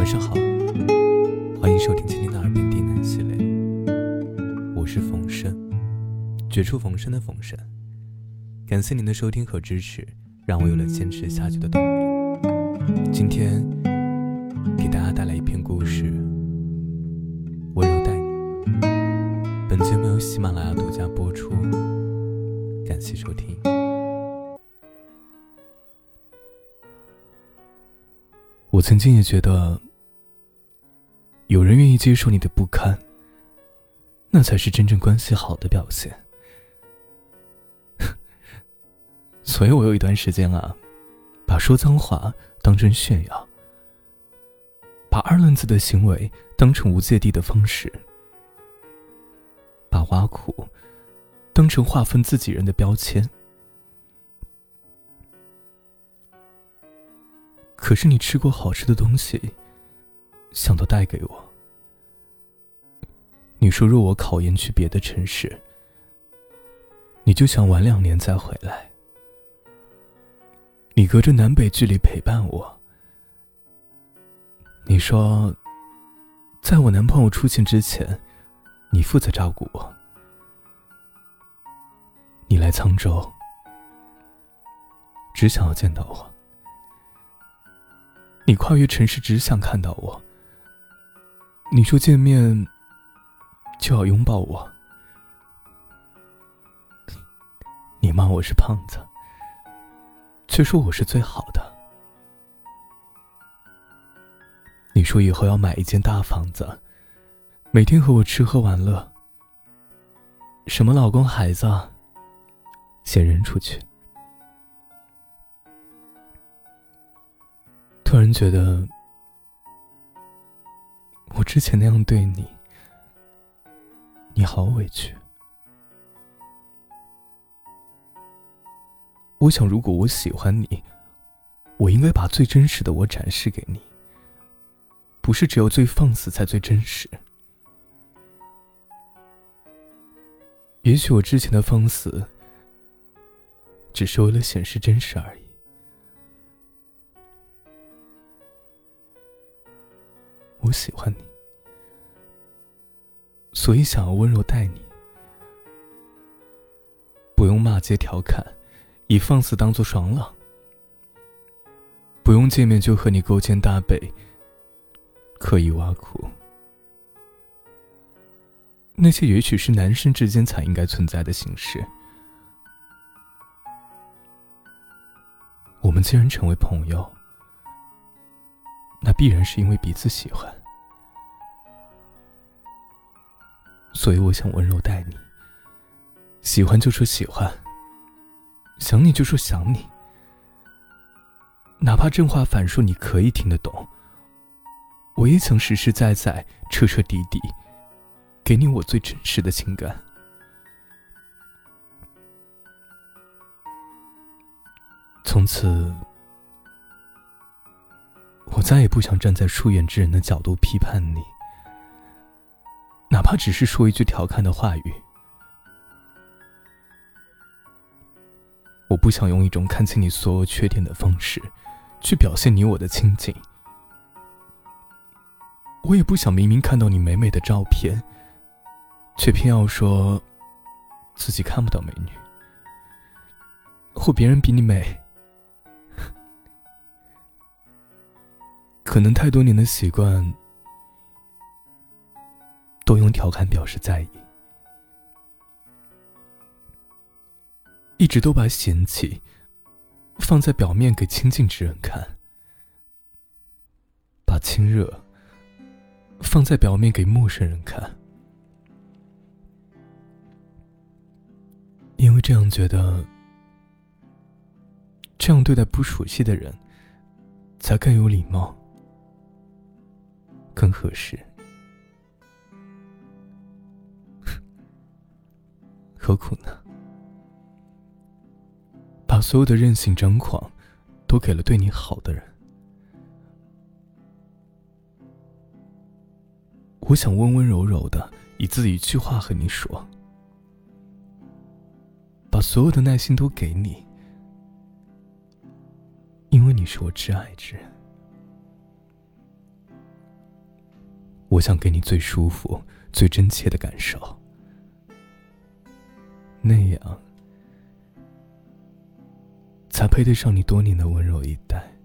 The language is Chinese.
晚上好，欢迎收听今天的耳边低喃系列。我是冯生，绝处逢生的冯生。感谢您的收听和支持，让我有了坚持下去的动力。今天给大家带来一篇故事，《温柔待你》。本节目由喜马拉雅独家播出，感谢收听。我曾经也觉得，有人愿意接受你的不堪，那才是真正关系好的表现。所以我有一段时间啊，把说脏话当成炫耀，把二愣子的行为当成无芥蒂的方式，把挖苦当成划分自己人的标签。可是你吃过好吃的东西，想都带给我。你说若我考研去别的城市，你就想晚两年再回来。你隔着南北距离陪伴我。你说，在我男朋友出现之前，你负责照顾我。你来沧州，只想要见到我。你跨越城市，只想看到我。你说见面就要拥抱我。你骂我是胖子，却说我是最好的。你说以后要买一间大房子，每天和我吃喝玩乐。什么老公孩子，先扔出去。突然觉得，之前那样对你，你好委屈。我想，如果我喜欢你，我应该把最真实的我展示给你，不是只有最放肆才最真实。也许我之前的放肆，只是为了显示真实而已。我喜欢你，所以想要温柔待你，不用骂街调侃，以放肆当做爽朗，不用见面就和你勾肩搭背，刻意挖苦，那些也许是男生之间才应该存在的形式。我们既然成为朋友。那必然是因为彼此喜欢，所以我想温柔待你。喜欢就说喜欢，想你就说想你，哪怕正话反说你可以听得懂，我也曾实实在在、彻彻底底给你我最真实的情感。从此。我再也不想站在疏远之人的角度批判你，哪怕只是说一句调侃的话语。我不想用一种看清你所有缺点的方式，去表现你我的亲近。我也不想明明看到你美美的照片，却偏要说自己看不到美女，或别人比你美。可能太多年的习惯，都用调侃表示在意，一直都把嫌弃放在表面给亲近之人看，把亲热放在表面给陌生人看，因为这样觉得，这样对待不熟悉的人，才更有礼貌。更合适，何苦呢？把所有的任性张狂，都给了对你好的人。我想温温柔柔的，以自己一句话和你说，把所有的耐心都给你，因为你是我挚爱之人。我想给你最舒服、最真切的感受，那样才配得上你多年的温柔以待。